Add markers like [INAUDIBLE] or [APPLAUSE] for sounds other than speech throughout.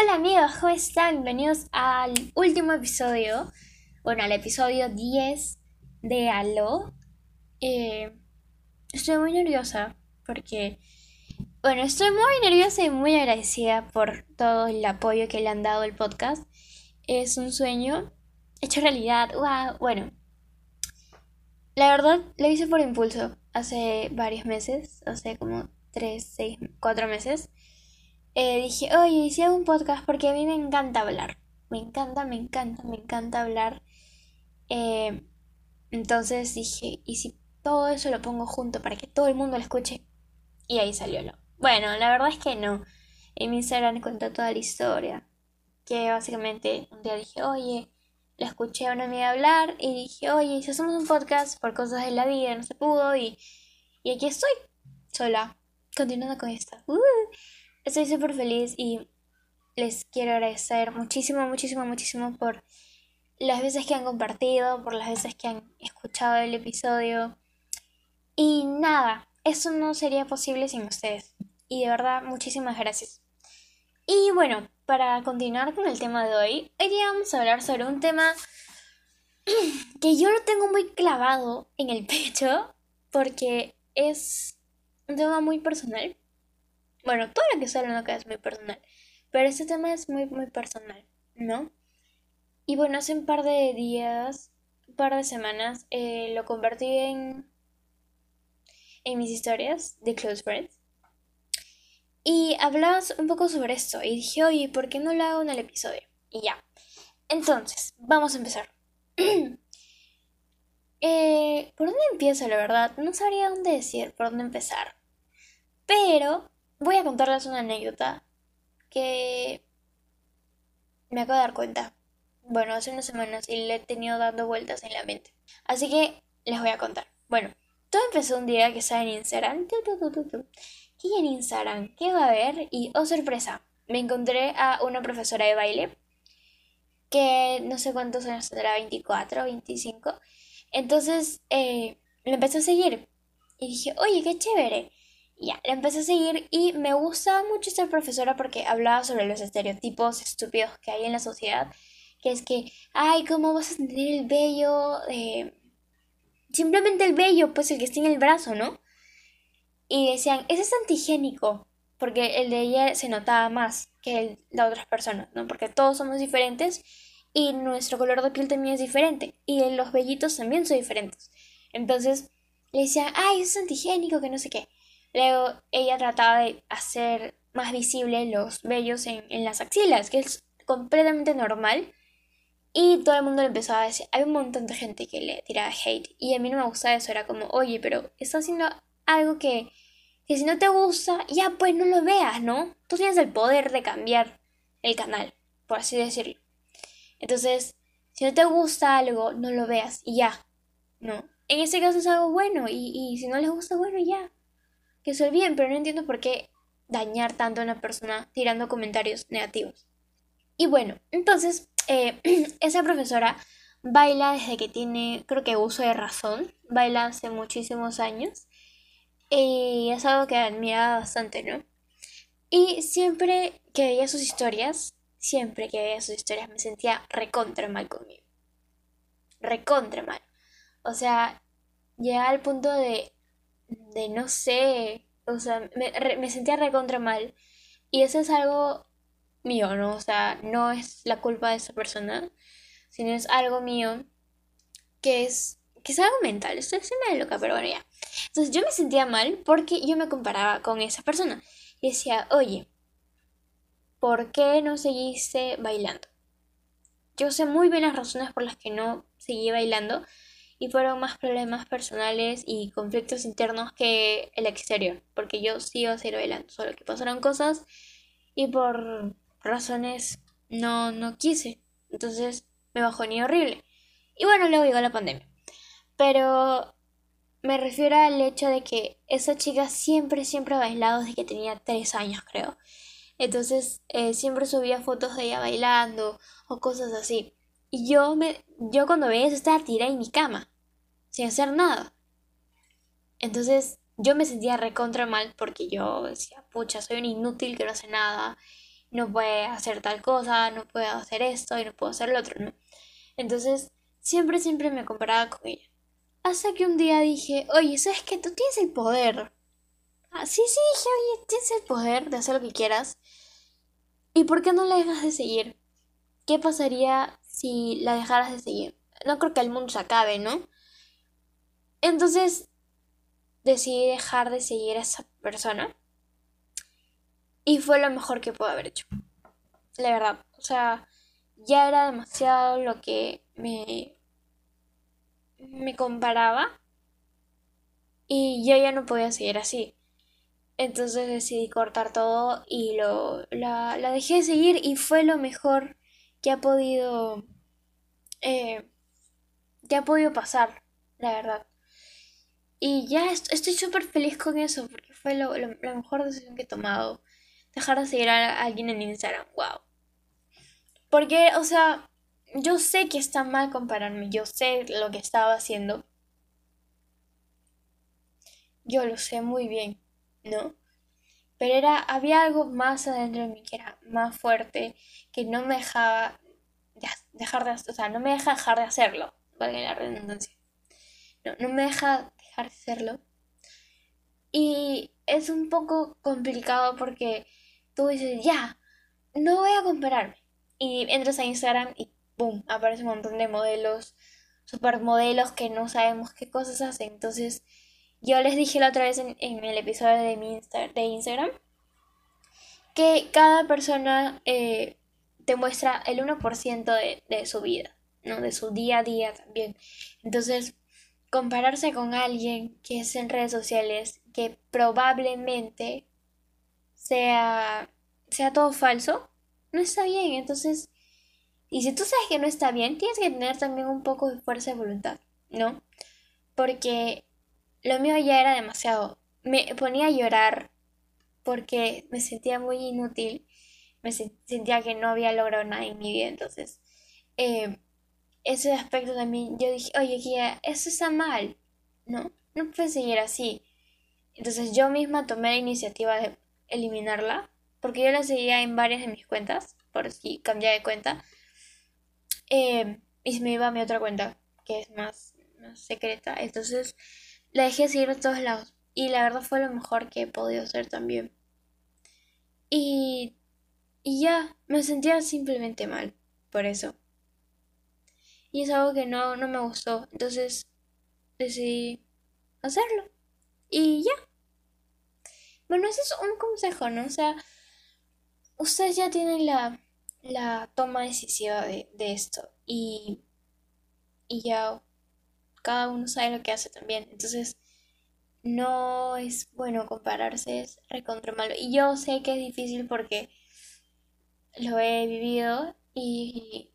Hola amigos, ¿cómo están? Bienvenidos al último episodio, bueno, al episodio 10 de Halo. Eh, estoy muy nerviosa porque, bueno, estoy muy nerviosa y muy agradecida por todo el apoyo que le han dado el podcast. Es un sueño hecho realidad, wow, bueno. La verdad, lo hice por impulso hace varios meses, hace como 3, 6, 4 meses. Eh, dije, oye, hice un podcast porque a mí me encanta hablar. Me encanta, me encanta, me encanta hablar. Eh, entonces dije, ¿y si todo eso lo pongo junto para que todo el mundo lo escuche? Y ahí salió lo. Bueno, la verdad es que no. En mi Instagram cuento toda la historia. Que básicamente un día dije, oye, la escuché a una amiga hablar y dije, oye, si hacemos un podcast por cosas de la vida, no se pudo y, y aquí estoy, sola, continuando con esta. Uh. Estoy súper feliz y les quiero agradecer muchísimo, muchísimo, muchísimo por las veces que han compartido, por las veces que han escuchado el episodio. Y nada, eso no sería posible sin ustedes. Y de verdad, muchísimas gracias. Y bueno, para continuar con el tema de hoy, hoy día vamos a hablar sobre un tema [CLEARS THROAT] que yo lo tengo muy clavado en el pecho porque es un tema muy personal. Bueno, todo lo que sale acá es muy personal. Pero este tema es muy, muy personal, ¿no? Y bueno, hace un par de días, un par de semanas, eh, lo convertí en, en mis historias de Close Friends. Y hablabas un poco sobre esto. Y dije, oye, ¿por qué no lo hago en el episodio? Y ya. Entonces, vamos a empezar. [CLEARS THROAT] eh, ¿Por dónde empiezo, la verdad? No sabría dónde decir, por dónde empezar. Pero Voy a contarles una anécdota que me acabo de dar cuenta. Bueno, hace unas semanas y le he tenido dando vueltas en la mente. Así que les voy a contar. Bueno, todo empezó un día que estaba en Instagram. ¿Qué en Instagram? ¿Qué va a haber? Y, oh sorpresa, me encontré a una profesora de baile que no sé cuántos años tendrá, 24, 25. Entonces, eh, le empecé a seguir. Y dije, oye, qué chévere ya, la empecé a seguir y me gusta mucho esta profesora porque hablaba sobre los estereotipos estúpidos que hay en la sociedad. Que es que, ay, ¿cómo vas a tener el vello? Simplemente el vello, pues el que está en el brazo, ¿no? Y decían, ese es antigénico, porque el de ella se notaba más que el de otras personas, ¿no? Porque todos somos diferentes y nuestro color de piel también es diferente y los vellitos también son diferentes. Entonces le decían, ay, eso es antigénico, que no sé qué. Luego ella trataba de hacer más visibles los vellos en, las axilas, que es completamente normal. Y todo el mundo le empezaba a decir, hay un montón de gente que le tiraba hate. Y a mí no me gustaba eso, era como, oye, pero está haciendo algo que, que si no te gusta, ya pues no lo veas, ¿no? Tú tienes el poder de cambiar el canal, por así decirlo. Entonces, si no te gusta algo, no lo veas y ya, ¿no? En ese caso es algo bueno y, y si no les gusta, bueno, ya que se bien, pero no entiendo por qué dañar tanto a una persona tirando comentarios negativos. Y bueno, entonces, eh, [CLEARS THROAT] esa profesora baila desde que tiene, creo que uso de razón, baila hace muchísimos años y es algo que admiraba bastante, ¿no? Y siempre que veía sus historias, siempre que veía sus historias me sentía recontra mal conmigo. Recontra mal. O sea, llegaba al punto de de no sé, o sea, me, me sentía recontra mal. Y eso es algo mío, ¿no? O sea, no es la culpa de esa persona, sino es algo mío que es, que es algo mental. Estoy me loca, pero bueno, ya. Entonces yo me sentía mal porque yo me comparaba con esa persona. Y decía, oye, ¿por qué no seguiste bailando? Yo sé muy bien las razones por las que no seguí bailando, y fueron más problemas personales y conflictos internos que el exterior, porque yo sí iba a seguir bailando, solo que pasaron cosas y por razones no, no quise, entonces me bajó ni horrible. Y bueno, luego llegó la pandemia. Pero me refiero al hecho de que esa chica siempre, siempre ha bailado desde que tenía tres años, creo. Entonces eh, siempre subía fotos de ella bailando o cosas así. Y yo, me, yo cuando veía eso estaba tirada en mi cama, sin hacer nada. Entonces yo me sentía recontra mal porque yo decía, pucha, soy un inútil que no hace nada. no puede hacer tal cosa, no puedo hacer esto y no puedo hacer lo otro, ¿no? Entonces, siempre, siempre me comparaba con ella. Hasta que un día dije, oye, ¿sabes qué? Tú tienes el poder. Ah, sí, sí, dije, oye, tienes el poder de hacer lo que quieras. ¿Y por qué no la dejas de seguir? ¿Qué pasaría si la dejaras de seguir? No creo que el mundo se acabe, ¿no? Entonces decidí dejar de seguir a esa persona. Y fue lo mejor que pude haber hecho. La verdad. O sea, ya era demasiado lo que me, me comparaba. Y yo ya no podía seguir así. Entonces decidí cortar todo y lo, la, dejé de seguir y fue lo mejor que ha podido, eh, que ha podido pasar, la verdad. Y ya estoy súper feliz con eso porque fue lo, la mejor decisión que he tomado. Dejar de seguir a alguien en Instagram, wow. Porque, o sea, yo sé que está mal compararme, yo sé lo que estaba haciendo. Yo lo sé muy bien. ¿no? Pero era, había algo más adentro de mí que era más fuerte, que no me dejaba dejar de, o sea, no me deja dejar de hacerlo, valga la redundancia. No, no me deja dejar de hacerlo. Y es un poco complicado porque tú dices, ya, no voy a compararme. Y entras a Instagram y ¡boom! aparece un montón de modelos, supermodelos que no sabemos qué cosas hacen. Entonces, yo les dije la otra vez en, el episodio de, mi de Instagram que cada persona eh, te muestra el 1% de, de su vida, ¿no? De su día a día también. Entonces, compararse con alguien que es en redes sociales, que probablemente sea, sea todo falso, no está bien. Entonces, y si tú sabes que no está bien, tienes que tener también un poco de fuerza de voluntad, ¿no? Porque lo mío ya era demasiado. Me ponía a llorar porque me sentía muy inútil. Me sentía que no había logrado nada en mi vida. Entonces, eh, ese aspecto también, yo dije, oye, Kia, eso está mal. No, no puedes seguir así. Entonces yo misma tomé la iniciativa de eliminarla, porque yo la seguía en varias de mis cuentas, por si cambiaba de cuenta. Eh, y se me iba a mi otra cuenta, que es más, más secreta. Entonces la dejé seguir a todos lados. Y la verdad fue lo mejor que he podido hacer también. Y, y ya, me sentía simplemente mal por eso. Y es algo que no, no me gustó. Entonces decidí hacerlo. Y ya. Bueno, ese es un consejo, ¿no? O sea, ustedes ya tienen la, la toma decisiva de, de esto. Y, y ya cada uno sabe lo que hace también. Entonces, no es bueno compararse, es recontra malo. Y yo sé que es difícil porque lo he vivido y...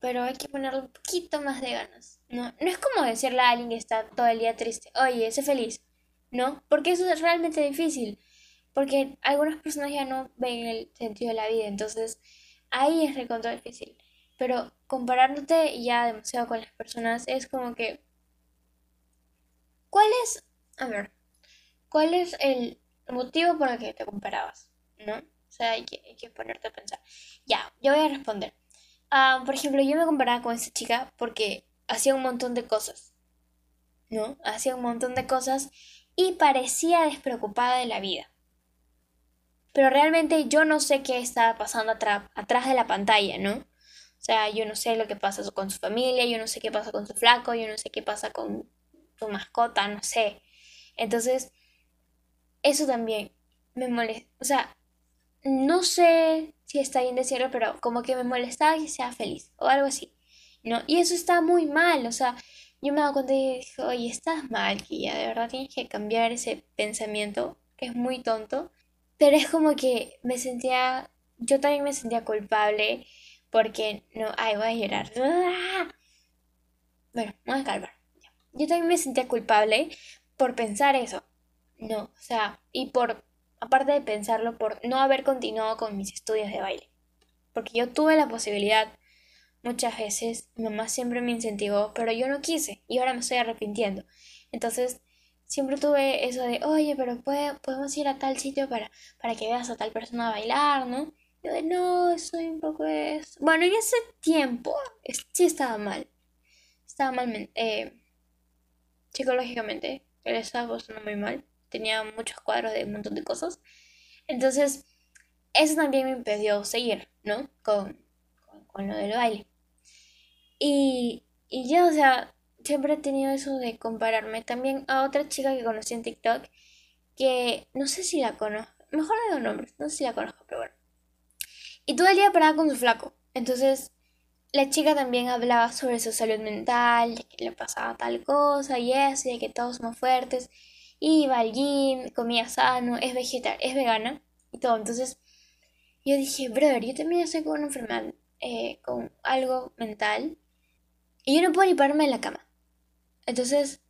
Pero hay que ponerle un poquito más de ganas. No, no es como decirle a alguien que está todo el día triste, oye, sé feliz. No, porque eso es realmente difícil. Porque algunas personas ya no ven el sentido de la vida. Entonces, ahí es recontra difícil. Pero comparándote ya demasiado con las personas es como que... ¿Cuál es... A ver, ¿cuál es el motivo por el que te comparabas? ¿No? O sea, hay que, ponerte a pensar. Ya, yo voy a responder. Ah, por ejemplo, yo me comparaba con esa chica porque hacía un montón de cosas. ¿No? Hacía un montón de cosas y parecía despreocupada de la vida. Pero realmente yo no sé qué estaba pasando atrás de la pantalla, ¿no? O sea, yo no sé lo que pasa con su familia, yo no sé qué pasa con su flaco, yo no sé qué pasa con su mascota, no sé. Entonces, eso también me molesta. O sea, no sé si está bien decirlo, pero como que me molestaba que sea feliz o algo así. ¿No? Y eso está muy mal. O sea, yo me dado cuenta y dije, oye, estás mal, ya de verdad tienes que cambiar ese pensamiento, que es muy tonto. Pero es como que me sentía, yo también me sentía culpable porque no, ay, voy a llorar. [LAUGHS] Bueno, vamos a calmar. Yo también me sentía culpable por pensar eso. No, o sea, y por, aparte de pensarlo, por no haber continuado con mis estudios de baile. Porque yo tuve la posibilidad muchas veces, mi mamá siempre me incentivó, pero yo no quise y ahora me estoy arrepintiendo. Entonces, siempre tuve eso de, oye, pero puede, podemos ir a tal sitio para, para que veas a tal persona bailar, ¿no? Yo de no, soy un poco eso. Bueno, en ese tiempo sí estaba mal. Estaba mal eh, psicológicamente. Él estaba pasando muy mal. Tenía muchos cuadros de un montón de cosas. Entonces, eso también me impidió seguir, ¿no? Con, con, lo del baile. Y, y yo, o sea, siempre he tenido eso de compararme también a otra chica que conocí en TikTok, que no sé si la conozco, mejor no digo nombres, no sé si la conozco, pero bueno. Y todo el día paraba con su flaco. Entonces, la chica también hablaba sobre su salud mental, de que le pasaba tal cosa y eso, y de que todos somos fuertes. Iba al comía sano, es vegetal, es vegana y todo. Entonces, yo dije, brother, yo también estoy con una enfermedad, eh, con algo mental. Y yo no puedo ni pararme en la cama. Entonces,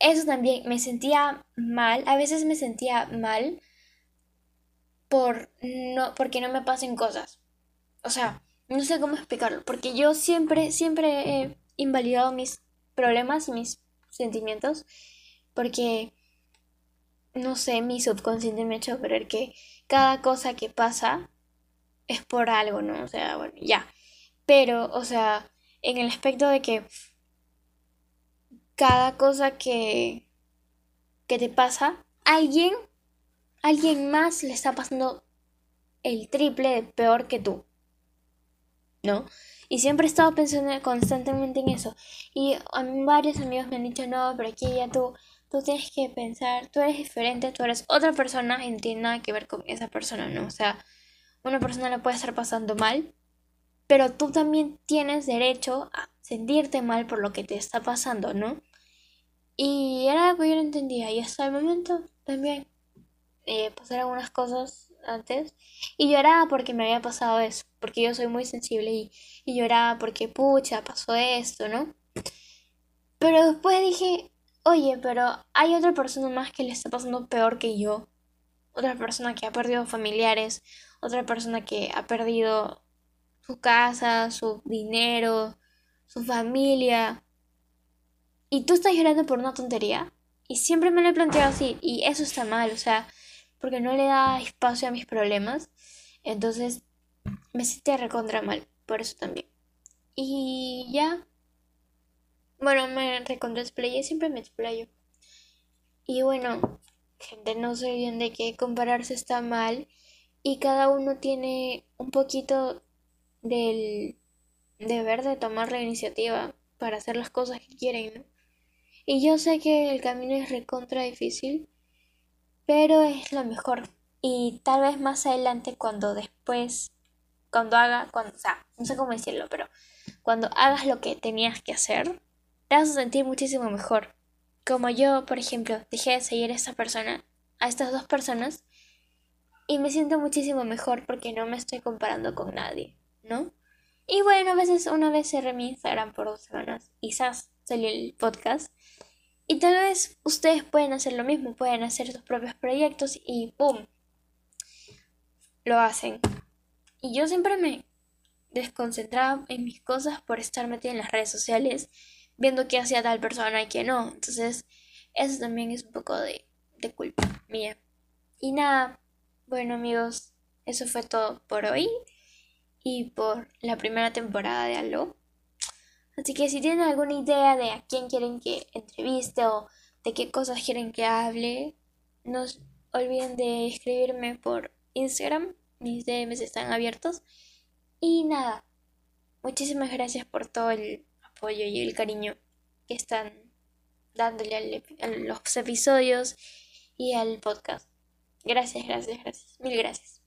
eso también me sentía mal, a veces me sentía mal por no, porque no me pasen cosas. O sea, no sé cómo explicarlo, porque yo siempre, siempre he invalidado mis problemas y mis sentimientos, porque, no sé, mi subconsciente me ha hecho creer que cada cosa que pasa es por algo, ¿no? O sea, bueno, ya. Pero, o sea, en el aspecto de que cada cosa que, que te pasa, alguien, alguien más le está pasando el triple de peor que tú. ¿No? Y siempre he estado pensando constantemente en eso. Y a mí varios amigos me han dicho, no, pero aquí ya tú, tú tienes que pensar, tú eres diferente, tú eres otra persona y no tiene nada que ver con esa persona, ¿no? O sea, una persona la puede estar pasando mal, pero tú también tienes derecho a sentirte mal por lo que te está pasando, ¿no? Y era algo que yo no entendía. Y hasta el momento también eh, pasaron algunas cosas antes. Y lloraba porque me había pasado eso. Porque yo soy muy sensible. Y, y lloraba porque, pucha, pasó esto, ¿no? Pero después dije, oye, pero hay otra persona más que le está pasando peor que yo. Otra persona que ha perdido familiares. Otra persona que ha perdido su casa, su dinero, su familia y tú estás llorando por una tontería. Y siempre me lo he planteado así. Y eso está mal, o sea, porque no le da espacio a mis problemas. Entonces me siento recontra mal, por eso también. Y ya. Bueno, me recontra explayé, siempre me explayo. Y bueno, gente, no sé bien de qué compararse está mal. Y cada uno tiene un poquito del deber de tomar la iniciativa para hacer las cosas que quieren, ¿no? Y yo sé que el camino es recontra difícil, pero es lo mejor. Y tal vez más adelante cuando después, cuando haga, cuando, o sea, no sé cómo decirlo, pero cuando hagas lo que tenías que hacer, te vas a sentir muchísimo mejor. Como yo, por ejemplo, dejé de seguir a esta persona, a estas dos personas, y me siento muchísimo mejor porque no me estoy comparando con nadie, ¿no? Y bueno, a veces una vez cerré mi Instagram por dos semanas, quizás salió el podcast, y tal vez ustedes pueden hacer lo mismo, pueden hacer sus propios proyectos y ¡boom! Lo hacen. Y yo siempre me desconcentraba en mis cosas por estar metida en las redes sociales, viendo qué hacía tal persona y qué no. Entonces, eso también es un poco de, de culpa mía. Y nada, bueno amigos, eso fue todo por hoy y por la primera temporada de Aló. Así que si tienen alguna idea de a quién quieren que entreviste o de qué cosas quieren que hable, no olviden de escribirme por Instagram. Mis DMs están abiertos. Y nada, muchísimas gracias por todo el apoyo y el cariño que están dándole a los episodios y al podcast. Gracias, gracias, gracias. Mil gracias.